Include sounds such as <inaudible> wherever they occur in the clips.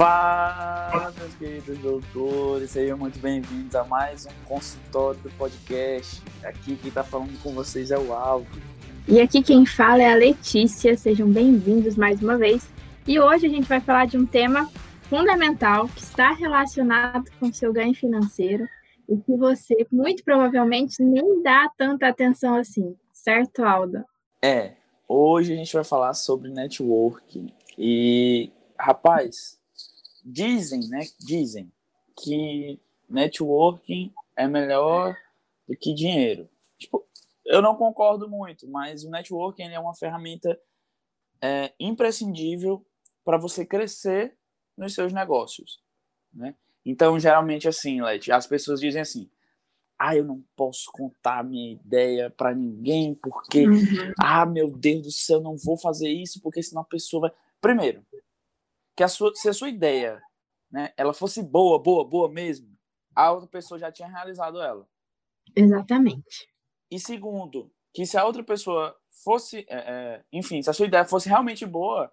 Fala, meus queridos doutores, sejam muito bem-vindos a mais um consultório do podcast. Aqui quem está falando com vocês é o Alvo. E aqui quem fala é a Letícia, sejam bem-vindos mais uma vez. E hoje a gente vai falar de um tema fundamental que está relacionado com seu ganho financeiro e que você muito provavelmente nem dá tanta atenção assim, certo, Alda? É, hoje a gente vai falar sobre networking. E, rapaz, dizem, né? Dizem que networking é melhor do que dinheiro. Tipo, eu não concordo muito, mas o networking é uma ferramenta é, imprescindível para você crescer nos seus negócios, né? Então, geralmente assim, Leti, as pessoas dizem assim: "Ah, eu não posso contar minha ideia para ninguém porque uhum. ah, meu Deus do céu, não vou fazer isso porque senão a pessoa vai Primeiro, que a sua, se a sua ideia, né, ela fosse boa, boa, boa mesmo, a outra pessoa já tinha realizado ela. Exatamente. E segundo, que se a outra pessoa fosse, é, é, enfim, se a sua ideia fosse realmente boa,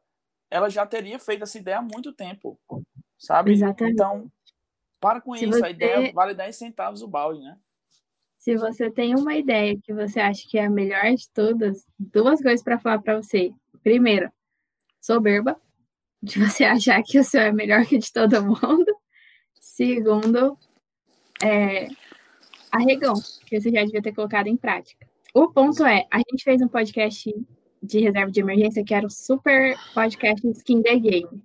ela já teria feito essa ideia há muito tempo, sabe? Exatamente. Então, para com se isso, você... a ideia vale 10 centavos o balde, né? Se você tem uma ideia que você acha que é a melhor de todas, duas coisas para falar para você. Primeiro, soberba, de você achar que o seu é melhor que de todo mundo. <laughs> Segundo, é, arregão, que você já devia ter colocado em prática. O ponto é, a gente fez um podcast de reserva de emergência que era o super podcast Skin the Game.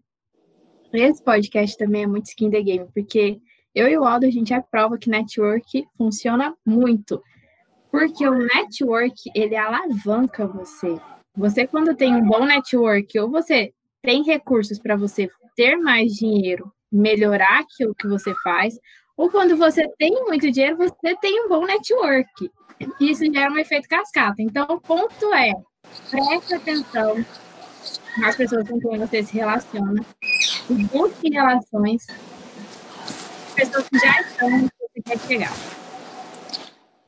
Esse podcast também é muito skin the game, porque eu e o Aldo, a gente aprova que network funciona muito. Porque o network, ele alavanca você. Você, quando tem um bom network, ou você tem recursos para você ter mais dinheiro, melhorar aquilo que você faz, ou quando você tem muito dinheiro, você tem um bom network. Isso gera um efeito cascata. Então, o ponto é, preste atenção nas pessoas com quem você se relaciona, busque relações, pessoas que já estão onde você quer chegar.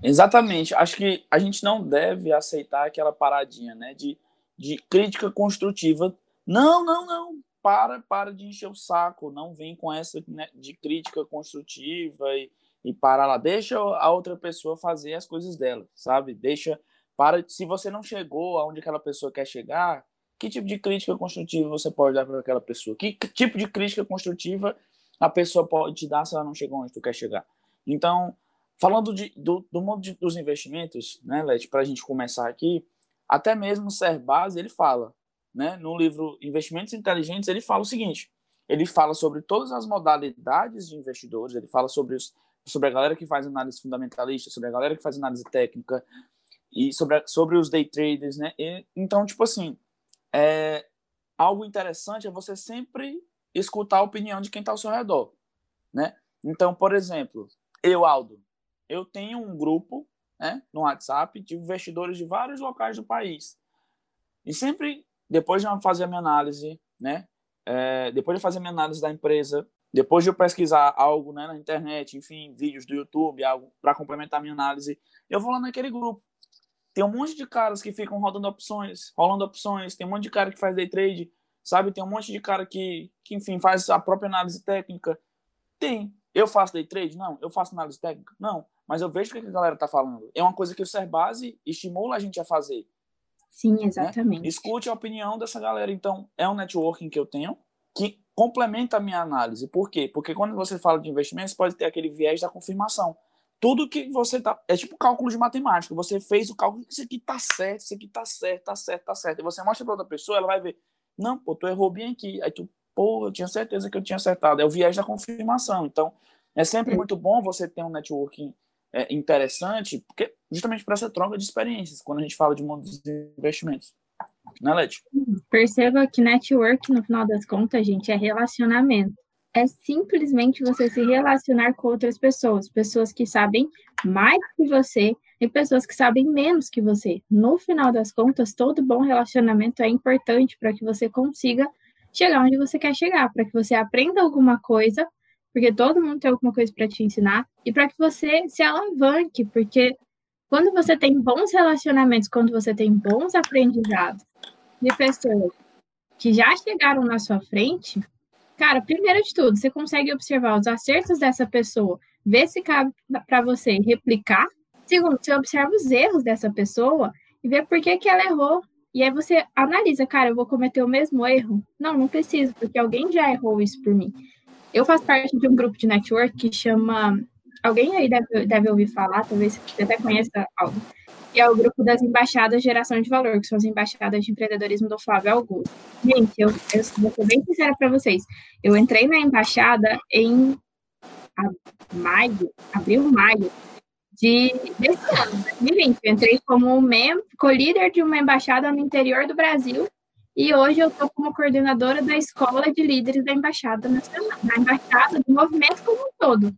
Exatamente. Acho que a gente não deve aceitar aquela paradinha, né, de, de crítica construtiva. Não, não, não. Para, para de encher o saco. Não vem com essa né, de crítica construtiva e, e para lá. Deixa a outra pessoa fazer as coisas dela, sabe? Deixa. Para, se você não chegou aonde aquela pessoa quer chegar, que tipo de crítica construtiva você pode dar para aquela pessoa? Que, que tipo de crítica construtiva a pessoa pode te dar se ela não chegou onde tu quer chegar? Então, Falando de, do, do mundo de, dos investimentos, né, Leti, para a gente começar aqui, até mesmo o Serbaz, ele fala, né, no livro Investimentos Inteligentes, ele fala o seguinte, ele fala sobre todas as modalidades de investidores, ele fala sobre, os, sobre a galera que faz análise fundamentalista, sobre a galera que faz análise técnica, e sobre, sobre os day traders, né, e, então, tipo assim, é, algo interessante é você sempre escutar a opinião de quem está ao seu redor, né, então, por exemplo, eu, Aldo, eu tenho um grupo né, no WhatsApp de investidores de vários locais do país. E sempre, depois de fazer a minha análise, né, é, depois de fazer a minha análise da empresa, depois de eu pesquisar algo né, na internet, enfim, vídeos do YouTube, algo para complementar a minha análise, eu vou lá naquele grupo. Tem um monte de caras que ficam rodando opções, rolando opções, tem um monte de cara que faz day trade, sabe? Tem um monte de cara que, que enfim, faz a própria análise técnica. Tem. Eu faço day trade? Não. Eu faço análise técnica? Não mas eu vejo o que a galera tá falando. É uma coisa que o Serbase estimula a gente a fazer. Sim, né? exatamente. Né? Escute a opinião dessa galera. Então, é um networking que eu tenho que complementa a minha análise. Por quê? Porque quando você fala de investimentos, pode ter aquele viés da confirmação. Tudo que você tá. É tipo cálculo de matemática. Você fez o cálculo, isso aqui tá certo, isso aqui tá certo, tá certo, tá certo. E você mostra para outra pessoa, ela vai ver. Não, pô, tu errou bem aqui. Aí tu, pô, eu tinha certeza que eu tinha acertado. É o viés da confirmação. Então, é sempre muito bom você ter um networking é, interessante, porque justamente para essa troca de experiências, quando a gente fala de mundo dos investimentos. Né, Leti? Perceba que network, no final das contas, gente, é relacionamento. É simplesmente você se relacionar com outras pessoas, pessoas que sabem mais que você e pessoas que sabem menos que você. No final das contas, todo bom relacionamento é importante para que você consiga chegar onde você quer chegar, para que você aprenda alguma coisa porque todo mundo tem alguma coisa para te ensinar e para que você se alavanque, porque quando você tem bons relacionamentos, quando você tem bons aprendizados de pessoas que já chegaram na sua frente, Cara, primeiro de tudo, você consegue observar os acertos dessa pessoa, ver se cabe para você replicar. Segundo, você observa os erros dessa pessoa e vê por que, que ela errou. E aí você analisa, cara, eu vou cometer o mesmo erro? Não, não preciso, porque alguém já errou isso por mim. Eu faço parte de um grupo de network que chama. Alguém aí deve, deve ouvir falar, talvez você até conheça algo que é o grupo das embaixadas Geração de Valor, que são as embaixadas de empreendedorismo do Flávio Augusto. Gente, eu, eu vou ser bem sincera para vocês. Eu entrei na embaixada em maio, abril, maio de, desse ano, 2020. Eu entrei como co-líder de uma embaixada no interior do Brasil e hoje eu estou como coordenadora da escola de líderes da embaixada nacional, da embaixada do movimento como um todo.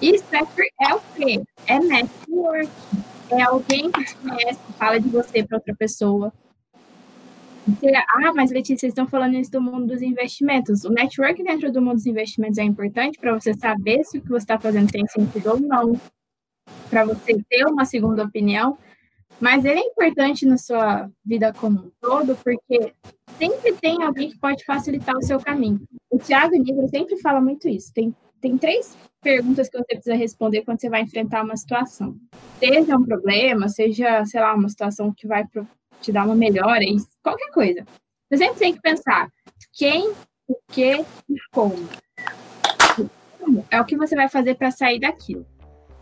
Isso é, é o quê? É network é alguém que te conhece, que fala de você para outra pessoa. Você, ah, mas Letícia, vocês estão falando isso do mundo dos investimentos. O network dentro do mundo dos investimentos é importante para você saber se o que você está fazendo tem sentido ou não, para você ter uma segunda opinião. Mas ele é importante na sua vida como um todo, porque sempre tem alguém que pode facilitar o seu caminho. O Thiago Negro sempre fala muito isso. Tem, tem três perguntas que você precisa responder quando você vai enfrentar uma situação. Seja um problema, seja, sei lá, uma situação que vai te dar uma melhora, qualquer coisa. Você sempre tem que pensar quem, o que e como. É o que você vai fazer para sair daquilo.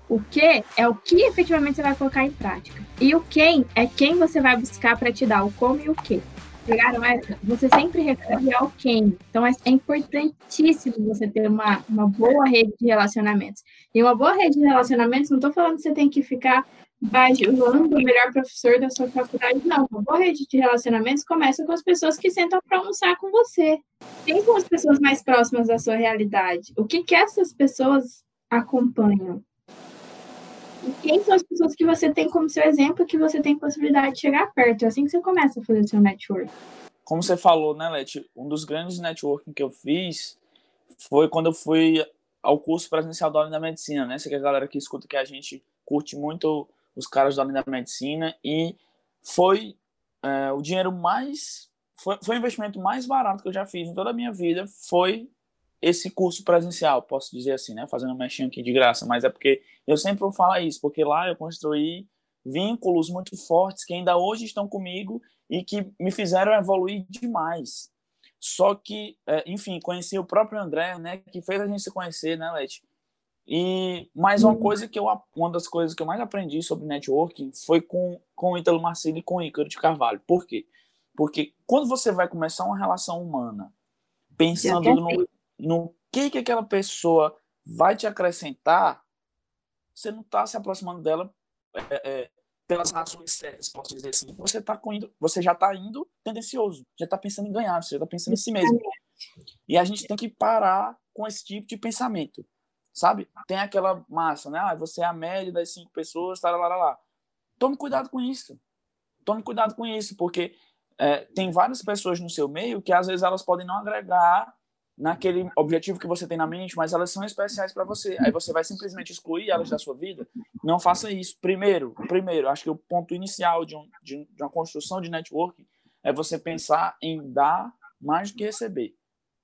O que é o que efetivamente você vai colocar em prática. E o quem é quem você vai buscar para te dar o como e o que pegaram essa? Você sempre recorre ao quem. Então, é, é importantíssimo você ter uma, uma boa rede de relacionamentos. E uma boa rede de relacionamentos, não estou falando que você tem que ficar bajulando o melhor professor da sua faculdade, não. Uma boa rede de relacionamentos começa com as pessoas que sentam para almoçar com você. Quem são as pessoas mais próximas da sua realidade? O que, que essas pessoas acompanham? E quem são as pessoas que você tem como seu exemplo que você tem possibilidade de chegar perto? É assim que você começa a fazer o seu network. Como você falou, né, Leti? Um dos grandes networking que eu fiz foi quando eu fui ao curso presencial da Ordem da Medicina, né? Você que a galera que escuta que a gente curte muito os caras da Ordem da Medicina e foi é, o dinheiro mais foi, foi o investimento mais barato que eu já fiz em toda a minha vida foi esse curso presencial, posso dizer assim, né? Fazendo um mexinho aqui de graça, mas é porque eu sempre vou falar isso, porque lá eu construí vínculos muito fortes que ainda hoje estão comigo e que me fizeram evoluir demais. Só que, é, enfim, conheci o próprio André, né? Que fez a gente se conhecer, né, Leti? E mais uma coisa que eu, uma das coisas que eu mais aprendi sobre networking foi com, com o Ítalo Marcelo e com o Ícaro de Carvalho. Por quê? Porque quando você vai começar uma relação humana, pensando no, no que, que aquela pessoa vai te acrescentar, você não está se aproximando dela é, é, pelas razões certas, posso dizer assim. Você, tá indo, você já está indo tendencioso, já está pensando em ganhar, você já está pensando em si mesmo. E a gente tem que parar com esse tipo de pensamento, sabe? Tem aquela massa, né? Ah, você é a média das cinco pessoas, tá, lá, lá, lá. Tome cuidado com isso. Tome cuidado com isso, porque é, tem várias pessoas no seu meio que às vezes elas podem não agregar naquele objetivo que você tem na mente, mas elas são especiais para você. Aí você vai simplesmente excluir elas da sua vida. Não faça isso. Primeiro, primeiro, acho que o ponto inicial de, um, de, de uma construção de networking é você pensar em dar mais do que receber.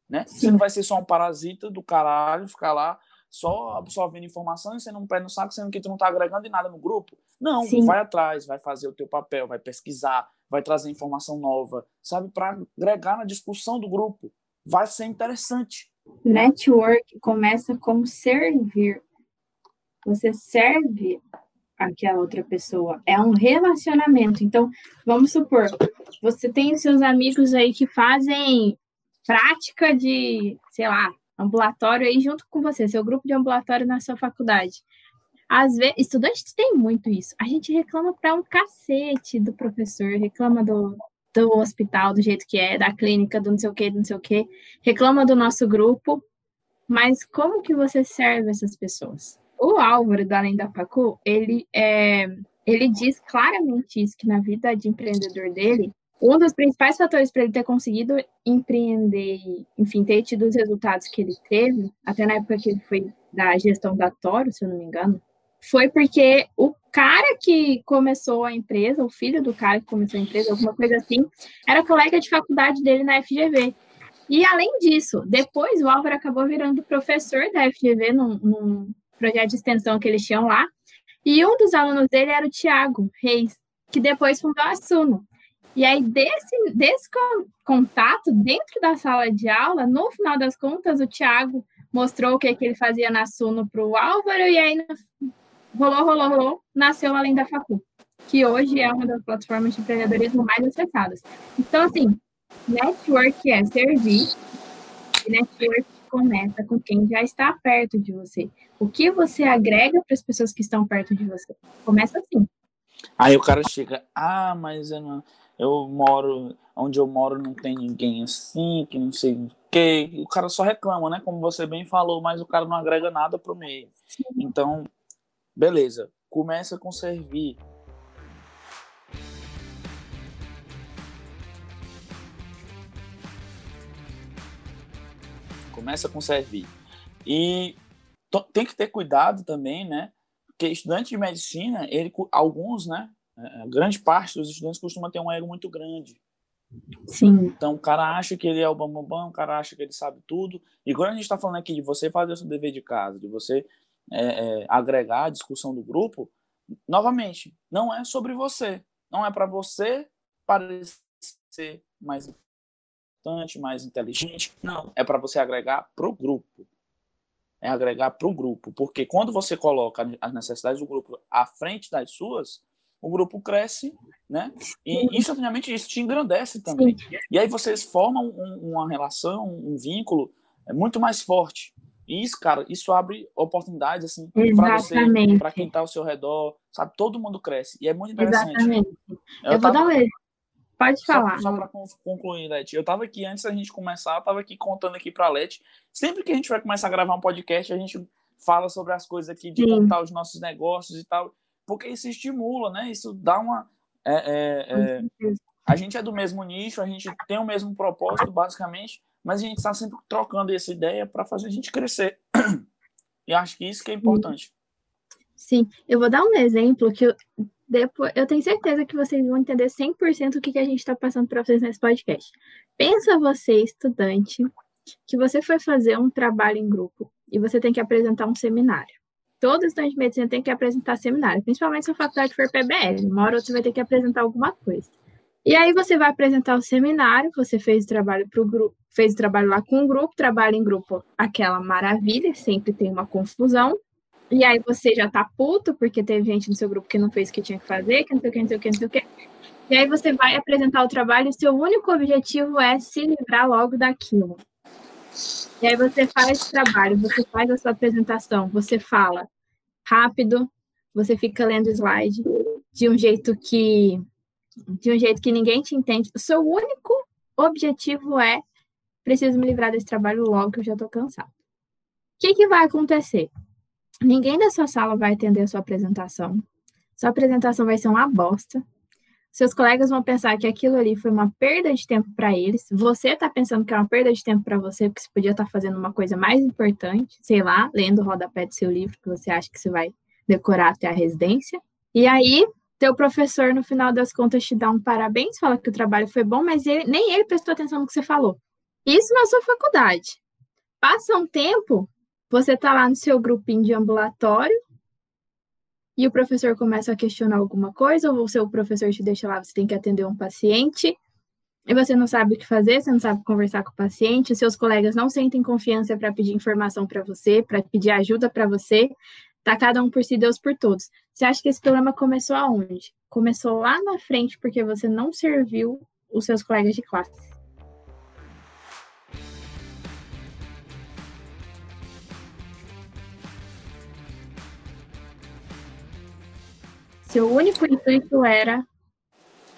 Né? Você não vai ser só um parasita do caralho, ficar lá só absorvendo informação e sendo um pé no saco, sendo que tu não está agregando em nada no grupo. Não, Sim. vai atrás, vai fazer o teu papel, vai pesquisar, vai trazer informação nova, sabe, para agregar na discussão do grupo vai ser interessante. Network começa como servir. Você serve aquela outra pessoa. É um relacionamento. Então, vamos supor, você tem seus amigos aí que fazem prática de, sei lá, ambulatório aí junto com você, seu grupo de ambulatório na sua faculdade. Às vezes, estudantes têm muito isso. A gente reclama para um cacete do professor, reclama do, do hospital do jeito que é, da clínica, do não sei o que, do não sei o que, reclama do nosso grupo, mas como que você serve essas pessoas? O Álvaro, do Além da Facu, ele, é, ele diz claramente isso, que na vida de empreendedor dele, um dos principais fatores para ele ter conseguido empreender, enfim, ter tido os resultados que ele teve, até na época que ele foi da gestão da Toro, se eu não me engano, foi porque o cara que começou a empresa, o filho do cara que começou a empresa, alguma coisa assim, era colega de faculdade dele na FGV. E além disso, depois o Álvaro acabou virando professor da FGV num, num projeto de extensão que eles tinham lá. E um dos alunos dele era o Tiago Reis, que depois fundou a Suno. E aí, desse, desse contato dentro da sala de aula, no final das contas, o Tiago mostrou o que, que ele fazia na Suno para o Álvaro, e aí rolou, rolou, rolou, nasceu Além da Facu, que hoje é uma das plataformas de empreendedorismo mais acessadas. Então, assim, network é servir, e network começa com quem já está perto de você. O que você agrega para as pessoas que estão perto de você? Começa assim. Aí o cara chega, ah, mas eu, não, eu moro, onde eu moro não tem ninguém assim, que não sei o quê. O cara só reclama, né? Como você bem falou, mas o cara não agrega nada pro meio. Sim. Então, beleza. Começa com servir. Começa com servir. E tem que ter cuidado também, né? Porque estudante de medicina, ele, alguns, né? É, é, grande parte dos estudantes costuma ter um ego muito grande. Sim. Então o cara acha que ele é o bambambam, bam, bam, o cara acha que ele sabe tudo. E quando a gente está falando aqui de você fazer o seu dever de casa, de você é, é, agregar a discussão do grupo, novamente, não é sobre você. Não é para você parecer mais importante, mais inteligente. Não. É para você agregar para o grupo é agregar para o grupo. Porque quando você coloca as necessidades do grupo à frente das suas, o grupo cresce, né? E instantaneamente isso te engrandece também. E aí vocês formam um, uma relação, um vínculo é muito mais forte. E isso, cara, isso abre oportunidades assim para você, para quem está ao seu redor, sabe? Todo mundo cresce e é muito interessante. Exatamente. Eu, eu vou dar um. Pode falar. Só, só para concluir, Leti, eu estava aqui antes da gente começar, eu estava aqui contando aqui para a Leti. Sempre que a gente vai começar a gravar um podcast, a gente fala sobre as coisas aqui de Sim. contar os nossos negócios e tal, porque isso estimula, né? Isso dá uma. É, é, é, a gente é do mesmo nicho, a gente tem o mesmo propósito, basicamente, mas a gente está sempre trocando essa ideia para fazer a gente crescer. <clears throat> E acho que isso que é importante. Sim, eu vou dar um exemplo que eu, depois, eu tenho certeza que vocês vão entender 100% o que, que a gente está passando para vocês nesse podcast. Pensa você, estudante, que você foi fazer um trabalho em grupo e você tem que apresentar um seminário. Todo estudante de medicina tem que apresentar seminário, principalmente se a faculdade for PBL. Uma hora você vai ter que apresentar alguma coisa. E aí você vai apresentar o seminário, você fez o trabalho para o grupo, fez o trabalho lá com o grupo, trabalho em grupo, aquela maravilha, sempre tem uma confusão. E aí você já tá puto, porque teve gente no seu grupo que não fez o que tinha que fazer, que não sei o que, não sei o que, não sei o que. E aí você vai apresentar o trabalho e seu único objetivo é se livrar logo daquilo. E aí você faz esse trabalho, você faz a sua apresentação, você fala rápido, você fica lendo slide de um jeito que de um jeito que ninguém te entende. O seu único objetivo é preciso me livrar desse trabalho logo que eu já tô cansado. O que, que vai acontecer? Ninguém da sua sala vai atender a sua apresentação. Sua apresentação vai ser uma bosta. Seus colegas vão pensar que aquilo ali foi uma perda de tempo para eles. Você está pensando que é uma perda de tempo para você, porque você podia estar tá fazendo uma coisa mais importante, sei lá, lendo o rodapé do seu livro, que você acha que você vai decorar até a residência. E aí, teu professor, no final das contas, te dá um parabéns, fala que o trabalho foi bom, mas ele, nem ele prestou atenção no que você falou. Isso na sua faculdade. Passa um tempo, você está lá no seu grupinho de ambulatório, e o professor começa a questionar alguma coisa, ou o seu professor te deixa lá, você tem que atender um paciente, e você não sabe o que fazer, você não sabe conversar com o paciente, seus colegas não sentem confiança para pedir informação para você, para pedir ajuda para você, tá cada um por si, Deus por todos. Você acha que esse problema começou aonde? Começou lá na frente porque você não serviu os seus colegas de classe. Seu único intuito era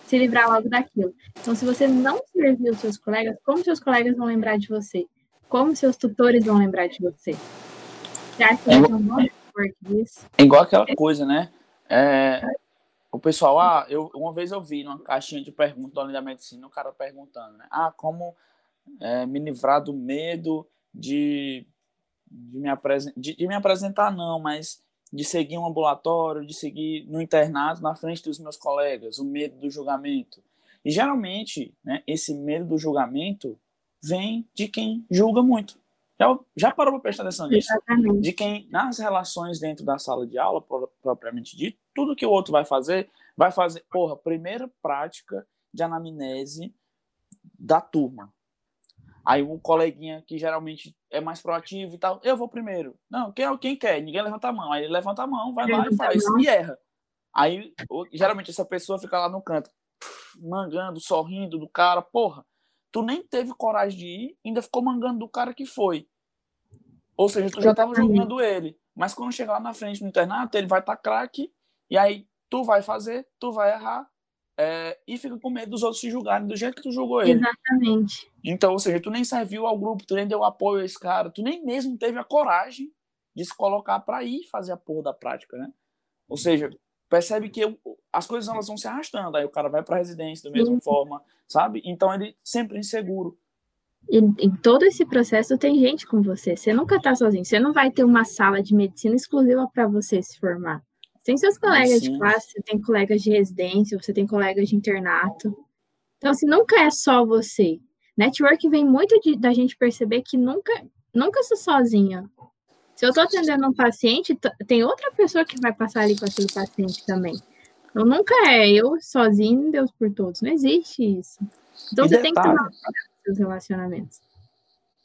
se livrar logo daquilo. Então, se você não serviu os seus colegas, como seus colegas vão lembrar de você? Como seus tutores vão lembrar de você? Você acha que é, um é igual aquela coisa, né? É, o pessoal, ah, eu, uma vez eu vi numa caixinha de perguntas da da medicina, o cara perguntando, né? Ah, como é, me livrar do medo de, de, me de, de me apresentar, não, mas de seguir um ambulatório, de seguir no internato na frente dos meus colegas, o medo do julgamento. E geralmente, né, esse medo do julgamento vem de quem julga muito. Já, já parou para prestar atenção nisso? Exatamente. De quem, nas relações dentro da sala de aula, propriamente dito, tudo que o outro vai fazer, vai fazer, porra, primeira prática de anamnese da turma. Aí um coleguinha que geralmente é mais proativo e tal, eu vou primeiro. Não, quem, quem quer? Ninguém levanta a mão. Aí ele levanta a mão, vai lá e faz. E erra. Aí, geralmente, essa pessoa fica lá no canto, mangando, sorrindo do cara. Porra, tu nem teve coragem de ir, ainda ficou mangando do cara que foi. Ou seja, tu já tava julgando ele. Mas quando chegar lá na frente no internato, ele vai estar tá craque, e aí tu vai fazer, tu vai errar, é, e fica com medo dos outros te julgarem do jeito que tu julgou ele. Exatamente. Então, ou seja, tu nem serviu ao grupo, tu nem deu apoio a esse cara, tu nem mesmo teve a coragem de se colocar para ir fazer a porra da prática, né? Ou seja, percebe que eu, as coisas elas vão se arrastando, aí o cara vai para residência da mesma Sim. forma, sabe? Então ele sempre inseguro. E em todo esse processo tem gente com você. Você nunca tá sozinho. Você não vai ter uma sala de medicina exclusiva para você se formar. Tem seus colegas Sim. de classe, você tem colegas de residência, você tem colegas de internato. Então, assim, nunca é só você. Network vem muito de, da gente perceber que nunca, nunca sou sozinha. Se eu estou atendendo um paciente, tem outra pessoa que vai passar ali com aquele paciente também. Então, nunca é eu sozinho, Deus por todos. Não existe isso. Então, e você detalhe, tem que tomar seus relacionamentos.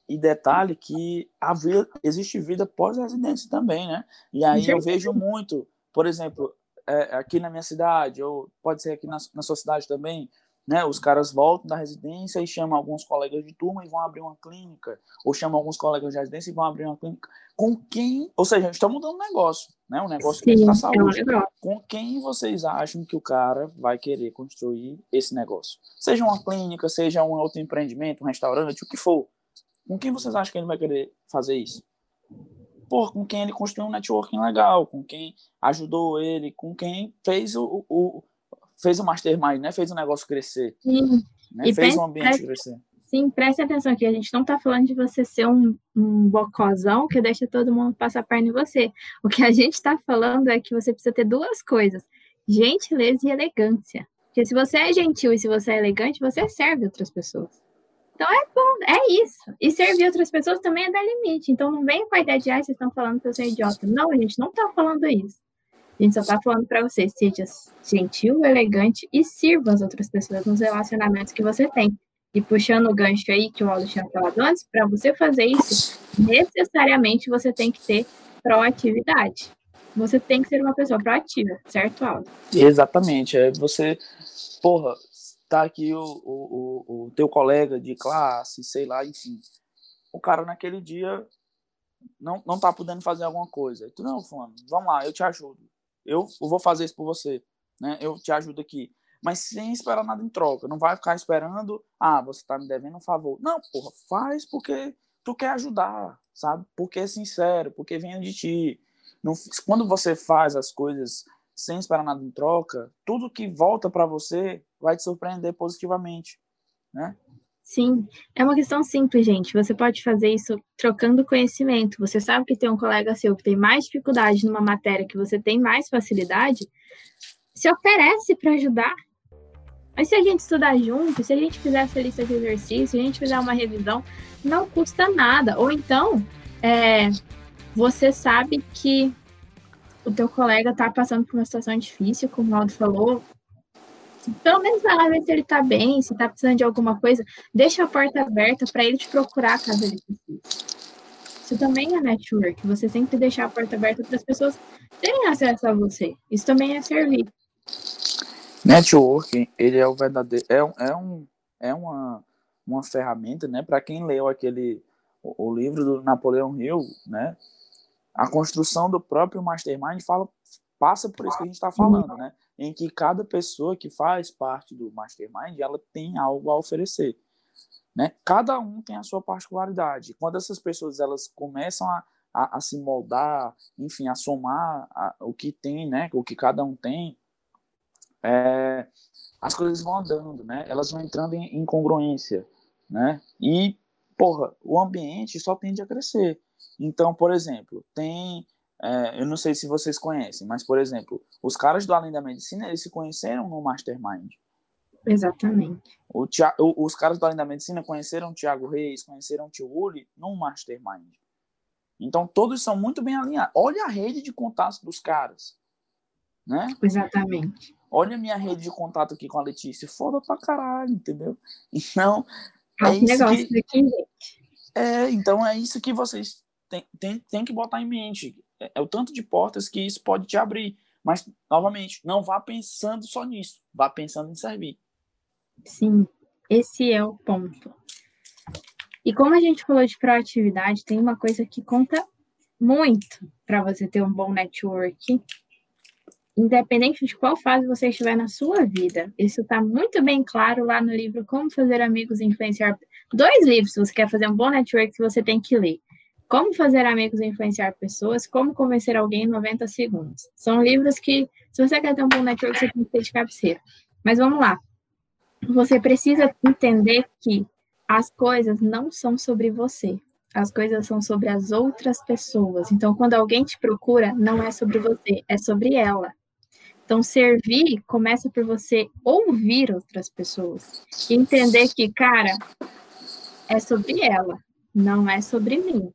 E detalhe que a vida, existe vida pós-residência também, né? E aí eu vejo muito por exemplo, é, aqui na minha cidade, ou pode ser aqui na, na sua cidade também, né, os caras voltam da residência e chamam alguns colegas de turma e vão abrir uma clínica, ou chamam alguns colegas de residência e vão abrir uma clínica. Com quem, ou seja, a gente está mudando um negócio, né, um negócio Sim, da saúde. É com quem vocês acham que o cara vai querer construir esse negócio? Seja uma clínica, seja um outro empreendimento, um restaurante, o que for. Com quem vocês acham que ele vai querer fazer isso? pô, com quem ele construiu um networking legal, com quem ajudou ele, com quem fez o, o fez o mastermind, né? Fez o negócio crescer. Sim. Né? fez o ambiente preste, crescer. Sim, preste atenção aqui, a gente não está falando de você ser um, um bocozão que deixa todo mundo passar perna em você. O que a gente está falando é que você precisa ter duas coisas: gentileza e elegância. Porque se você é gentil e se você é elegante, você serve outras pessoas. Então é bom, é isso. E servir outras pessoas também é dar limite. Então não vem com a ideia de, ah, vocês estão falando que eu sou idiota. Não, a gente não está falando isso. A gente só está falando para você, seja gentil, elegante e sirva as outras pessoas nos relacionamentos que você tem. E puxando o gancho aí que o Aldo tinha falado antes, para você fazer isso, necessariamente você tem que ter proatividade. Você tem que ser uma pessoa proativa, certo, Aldo? Exatamente. É você, porra, tá aqui o, o, o, teu colega de classe, sei lá, enfim. O cara naquele dia não, não tá podendo fazer alguma coisa. Tu, não, fulano, vamos lá, eu te ajudo. Eu, vou fazer isso por você, né? Eu te ajudo aqui. Mas sem esperar nada em troca. Não vai ficar esperando, ah, você tá me devendo um favor. Não, porra, faz porque tu quer ajudar, sabe? Porque é sincero, porque vem de ti. Não, quando você faz as coisas sem esperar nada em troca, tudo que volta para você vai te surpreender positivamente, né? Sim, é uma questão simples, gente. Você pode fazer isso trocando conhecimento. Você sabe que tem um colega seu que tem mais dificuldade numa matéria que você tem mais facilidade, se oferece para ajudar. Mas se a gente estudar junto, se a gente fizer essa lista de exercícios, se a gente fizer uma revisão, não custa nada. Ou então, é, você sabe que o teu colega está passando por uma situação difícil, como o Aldo falou, pelo menos vai lá ver se ele tá bem, se tá precisando de alguma coisa, deixa a porta aberta para ele te procurar caso ele precise. Isso também é network, você sempre deixar a porta aberta para as pessoas terem acesso a você. Isso também é servir. Networking, ele é o verdadeiro, é, é, um, é uma, uma ferramenta, né, para quem leu aquele, o, o livro do Napoleão Hill, né, a construção do próprio mastermind fala, passa por isso que a gente está falando, né? Em que cada pessoa que faz parte do mastermind, ela tem algo a oferecer, né? Cada um tem a sua particularidade. Quando essas pessoas elas começam a, a, a se moldar, enfim, a somar a, o que tem, né? O que cada um tem, é, as coisas vão andando, né? Elas vão entrando em, em congruência, né? E porra, o ambiente só tende a crescer. Então, por exemplo, tem. É, eu não sei se vocês conhecem, mas, por exemplo, os caras do Além da Medicina, eles se conheceram no Mastermind. Exatamente. O, os caras da, da medicina conheceram o Thiago Reis, conheceram o Tio Uli num mastermind. Então, todos são muito bem alinhados. Olha a rede de contatos dos caras. Né? Exatamente. Olha a minha rede de contato aqui com a Letícia. Foda pra caralho, entendeu? Então, é, é isso que... Aqui, gente. É, então é isso que vocês têm, têm, têm que botar em mente. É, é o tanto de portas que isso pode te abrir. Mas, novamente, não vá pensando só nisso. Vá pensando em servir. Sim, esse é o ponto. E como a gente falou de proatividade, tem uma coisa que conta muito para você ter um bom network, independente de qual fase você estiver na sua vida. Isso está muito bem claro lá no livro Como Fazer Amigos e Influenciar. Dois livros, se você quer fazer um bom network, você tem que ler. Como Fazer Amigos e Influenciar Pessoas, Como Convencer Alguém em 90 Segundos. São livros que, se você quer ter um bom network, você tem que ter de cabeceira. Mas vamos lá. Você precisa entender que as coisas não são sobre você. As coisas são sobre as outras pessoas. Então, quando alguém te procura, não é sobre você, é sobre ela. Então, servir começa por você ouvir outras pessoas. Entender que, cara, é sobre ela, não é sobre mim.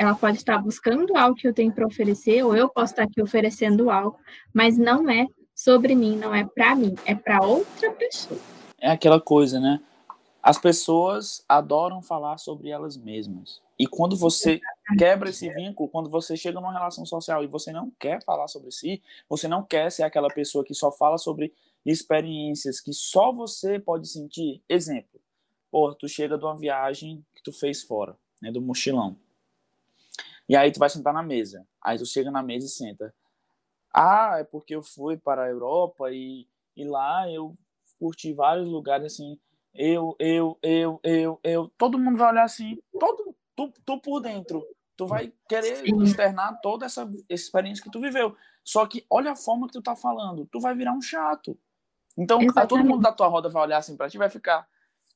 Ela pode estar buscando algo que eu tenho para oferecer, ou eu posso estar aqui oferecendo algo, mas não é sobre mim, não é para mim, é para outra pessoa. É aquela coisa, né? as pessoas adoram falar sobre elas mesmas. E quando você quebra esse vínculo, quando você chega numa relação social e você não quer falar sobre si, você não quer ser aquela pessoa que só fala sobre experiências que só você pode sentir. Exemplo, pô, tu chega de uma viagem que tu fez fora, né, do mochilão. E aí tu vai sentar na mesa. Aí tu chega na mesa e senta. Ah, é porque eu fui para a Europa e, e lá eu curti vários lugares assim eu, eu, eu, eu, eu, todo mundo vai olhar assim, todo, tu, tu por dentro, tu vai querer Sim. externar toda essa experiência que tu viveu. Só que olha a forma que tu tá falando, tu vai virar um chato. Então, todo mundo da tua roda vai olhar assim pra ti vai ficar,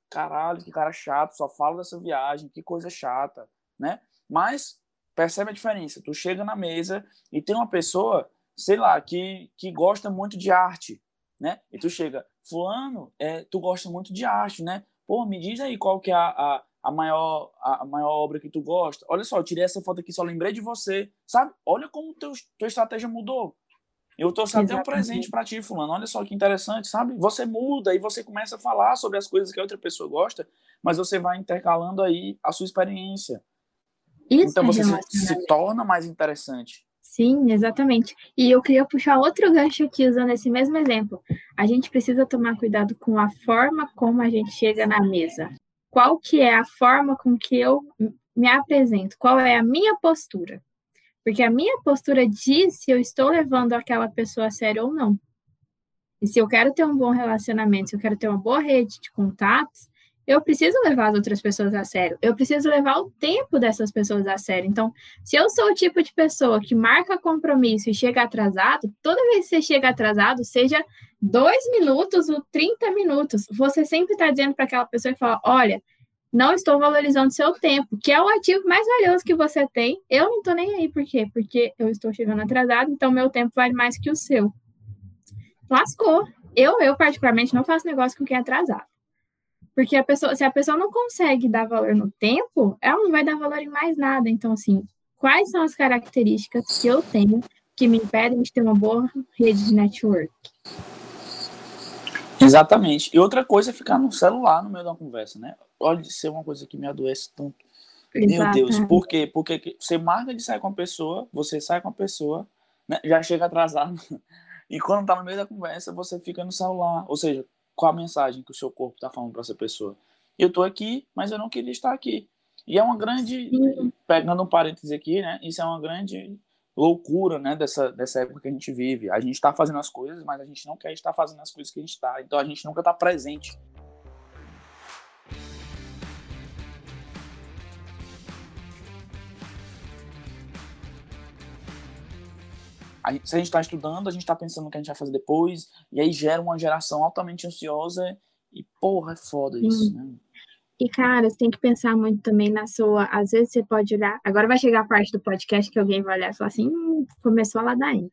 caralho, que cara chato, só fala dessa viagem, que coisa chata, né? Mas percebe a diferença. Tu chega na mesa e tem uma pessoa, sei lá, que, que gosta muito de arte, né? E tu chega, fulano, é, tu gosta muito de arte, né? Pô, me diz aí qual que é a, a, a, maior, a maior obra que tu gosta. Olha só, eu tirei essa foto aqui, só lembrei de você, sabe? Olha como teu, tua estratégia mudou. Eu trouxe até um presente para ti, fulano. Olha só que interessante, sabe? Você muda e você começa a falar sobre as coisas que a outra pessoa gosta, mas você vai intercalando aí a sua experiência. Isso então é você se, se torna mais interessante. Sim, exatamente. E eu queria puxar outro gancho aqui usando esse mesmo exemplo. A gente precisa tomar cuidado com a forma como a gente chega na mesa. Qual que é a forma com que eu me apresento? Qual é a minha postura? Porque a minha postura diz se eu estou levando aquela pessoa a sério ou não. E se eu quero ter um bom relacionamento, se eu quero ter uma boa rede de contatos, eu preciso levar as outras pessoas a sério. Eu preciso levar o tempo dessas pessoas a sério. Então, se eu sou o tipo de pessoa que marca compromisso e chega atrasado, toda vez que você chega atrasado, seja dois minutos ou 30 minutos, você sempre está dizendo para aquela pessoa e fala: olha, não estou valorizando seu tempo, que é o ativo mais valioso que você tem. Eu não estou nem aí, por quê? Porque eu estou chegando atrasado, então meu tempo vale mais que o seu. Lascou. Eu, eu particularmente, não faço negócio com quem é atrasado. Porque a pessoa, se a pessoa não consegue dar valor no tempo, ela não vai dar valor em mais nada. Então, assim, quais são as características que eu tenho que me impedem de ter uma boa rede de network? Exatamente. E outra coisa é ficar no celular no meio da conversa, né? Olha, ser uma coisa que me adoece tanto. Meu Deus, por quê? Porque você marca de sair com a pessoa, você sai com a pessoa, né? já chega atrasado, <laughs> e quando tá no meio da conversa, você fica no celular. Ou seja, qual a mensagem que o seu corpo está falando para essa pessoa. Eu estou aqui, mas eu não queria estar aqui. E é uma grande, Sim. pegando um parêntese aqui, né? Isso é uma grande loucura, né? Dessa, dessa época que a gente vive. A gente está fazendo as coisas, mas a gente não quer estar fazendo as coisas que a gente está. Então a gente nunca está presente. A se a gente está estudando, a gente está pensando no que a gente vai fazer depois, e aí gera uma geração altamente ansiosa, e porra, é foda isso, Sim. né? E, cara, você tem que pensar muito também na sua. Às vezes você pode olhar. Agora vai chegar a parte do podcast que alguém vai olhar e falar assim: hum, começou a ladainha.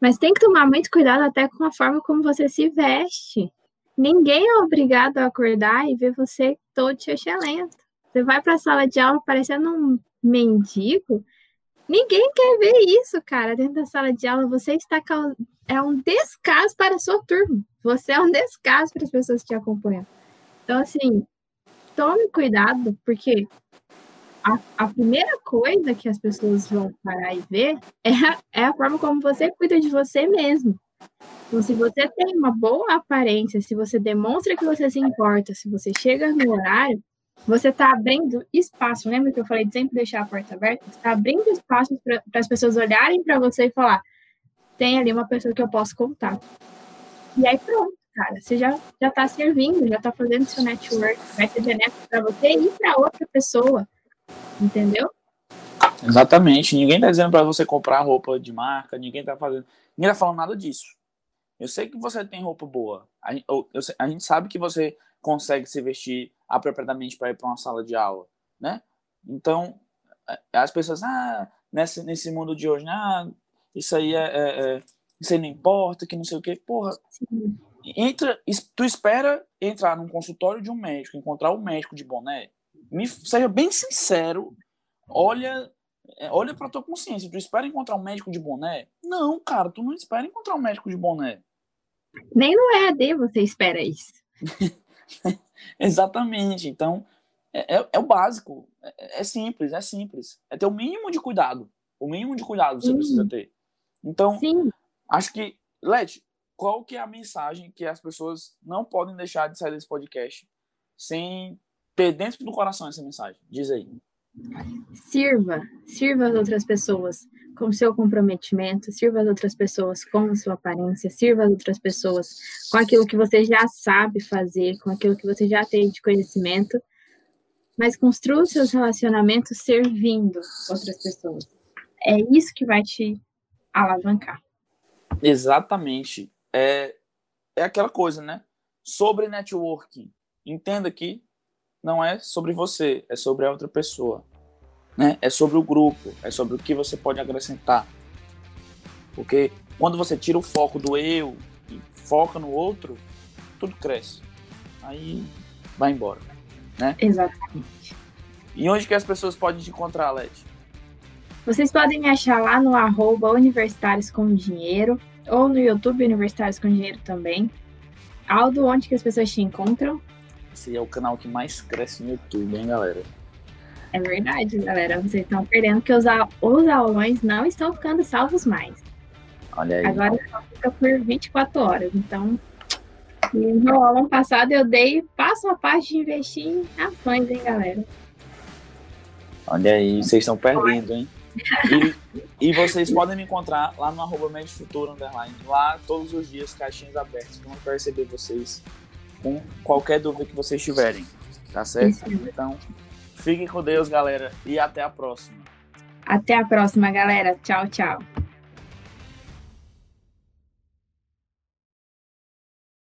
Mas tem que tomar muito cuidado até com a forma como você se veste. ninguém é obrigado a acordar e ver você todo chechelento. Você vai para a sala de aula parecendo um mendigo. Ninguém quer ver isso, cara, dentro da sala de aula. Você está é um descaso para a sua turma. Você é um descaso para as pessoas que te acompanham. Então, assim, tome cuidado, porque a, a, primeira coisa que as pessoas vão parar e ver é a, é a forma como você cuida de você mesmo. Então, se você tem uma boa aparência, se você demonstra que você se importa, se você chega no horário, você está abrindo espaço. Lembra que eu falei de sempre deixar a porta aberta? Você está abrindo espaço para as pessoas olharem para você e falar: tem ali uma pessoa que eu posso contar. E aí pronto, cara. Você já já está servindo, já está fazendo seu network, vai ser benéfico para você e para outra pessoa. Entendeu? Exatamente. Ninguém está dizendo para você comprar roupa de marca, ninguém está fazendo. Ninguém está falando nada disso. Eu sei que você tem roupa boa. A, gente sabe que você consegue se vestir apropriadamente para ir para uma sala de aula, né? Então, as pessoas, ah, nesse, nesse mundo de hoje, ah, isso aí é, é, é isso aí não importa, que não sei o quê. Porra, entra, tu espera entrar num consultório de um médico, encontrar um médico de boné, me, seja bem sincero, olha é, olha para tua consciência. Tu espera encontrar um médico de boné? Não, cara, tu não espera encontrar um médico de boné. Nem no EAD você espera isso. <laughs> <laughs> Exatamente. Então, é, é, é o básico. É, é, simples, é simples. É ter o mínimo de cuidado. O mínimo de cuidado você Sim. precisa ter. Então, Sim. acho que, Leti, qual que é a mensagem que as pessoas não podem deixar de sair desse podcast sem ter dentro do coração essa mensagem? Diz aí. Sirva, sirva as outras pessoas com seu comprometimento, sirva as outras pessoas com a sua aparência, sirva as outras pessoas com aquilo que você já sabe fazer, com aquilo que você já tem de conhecimento, mas construa seus relacionamentos servindo outras pessoas. É isso que vai te alavancar. Exatamente. É, é aquela coisa, né? Sobre networking. Entenda que não é sobre você, é sobre a outra pessoa. Né? É sobre o grupo, é sobre o que você pode acrescentar. Porque quando você tira o foco do eu e foca no outro, tudo cresce. Aí vai embora. Né? Exatamente. E onde que as pessoas podem te encontrar, Leti? Vocês podem me achar lá no arroba Universitários com Dinheiro ou no YouTube Universitários com Dinheiro também. Aldo, onde que as pessoas te encontram? Esse é o canal que mais cresce no YouTube, hein, galera? É verdade, galera. Vocês estão perdendo que os, os aulões não estão ficando salvos mais. Olha aí. Agora só fica por 24 horas. Então, no aulão passado eu dei passo a passo de investir em ações, hein, galera? Olha aí, vocês estão perdendo, hein? E, e, vocês podem me encontrar lá no arroba Futuro Underline. Lá todos os dias, caixinhas abertas. Vamos receber vocês com qualquer dúvida que vocês tiverem. Tá certo? Então, fiquem com Deus, galera, e até a próxima. Até a próxima, galera. Tchau, tchau.